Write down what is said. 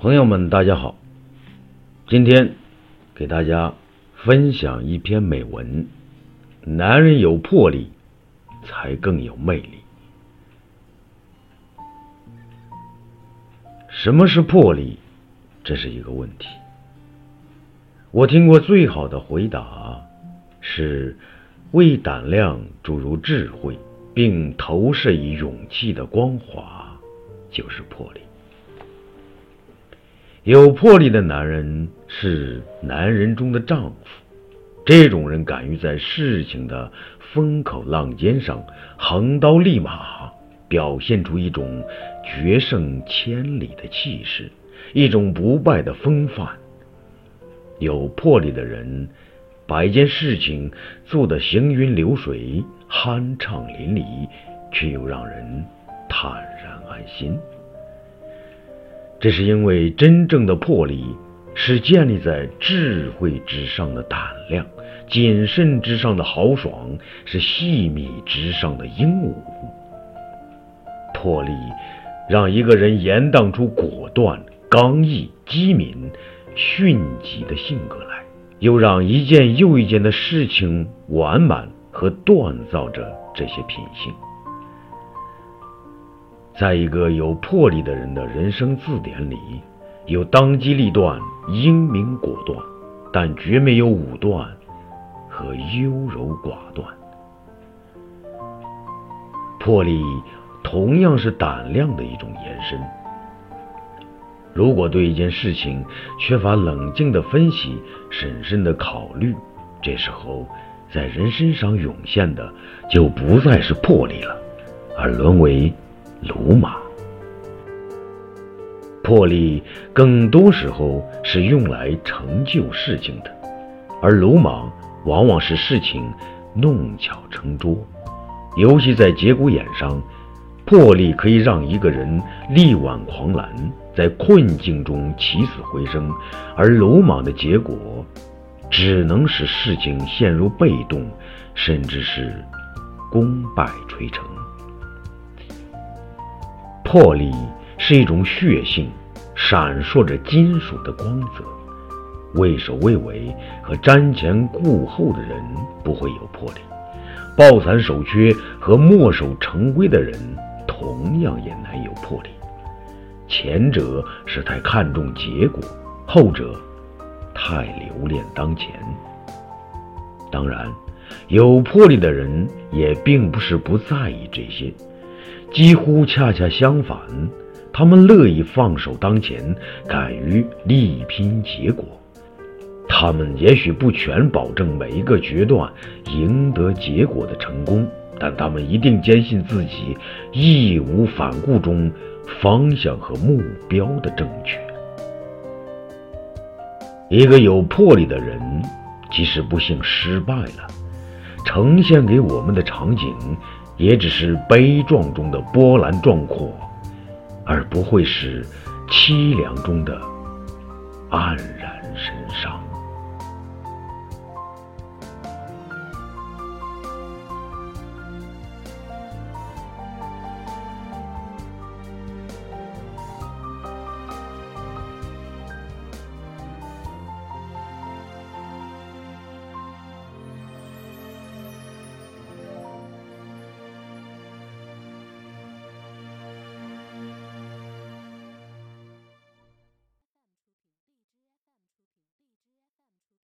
朋友们，大家好，今天给大家分享一篇美文：男人有魄力，才更有魅力。什么是魄力？这是一个问题。我听过最好的回答是：为胆量注入智慧，并投射以勇气的光华，就是魄力。有魄力的男人是男人中的丈夫，这种人敢于在事情的风口浪尖上横刀立马，表现出一种决胜千里的气势，一种不败的风范。有魄力的人，把一件事情做得行云流水、酣畅淋漓，却又让人坦然安心。这是因为真正的魄力是建立在智慧之上的胆量，谨慎之上的豪爽，是细密之上的英武。魄力让一个人延宕出果断、刚毅、机敏、迅疾的性格来，又让一件又一件的事情完满和锻造着这些品性。在一个有魄力的人的人生字典里，有当机立断、英明果断，但绝没有武断和优柔寡断。魄力同样是胆量的一种延伸。如果对一件事情缺乏冷静的分析、审慎的考虑，这时候在人身上涌现的就不再是魄力了，而沦为。鲁莽，魄力更多时候是用来成就事情的，而鲁莽往往是事情弄巧成拙。尤其在节骨眼上，魄力可以让一个人力挽狂澜，在困境中起死回生；而鲁莽的结果，只能使事情陷入被动，甚至是功败垂成。魄力是一种血性，闪烁着金属的光泽。畏首畏尾和瞻前顾后的人不会有魄力，抱残守缺和墨守成规的人同样也难有魄力。前者是太看重结果，后者太留恋当前。当然，有魄力的人也并不是不在意这些。几乎恰恰相反，他们乐意放手当前，敢于力拼结果。他们也许不全保证每一个决断赢得结果的成功，但他们一定坚信自己义无反顾中方向和目标的正确。一个有魄力的人，即使不幸失败了，呈现给我们的场景。也只是悲壮中的波澜壮阔，而不会是凄凉中的黯然神伤。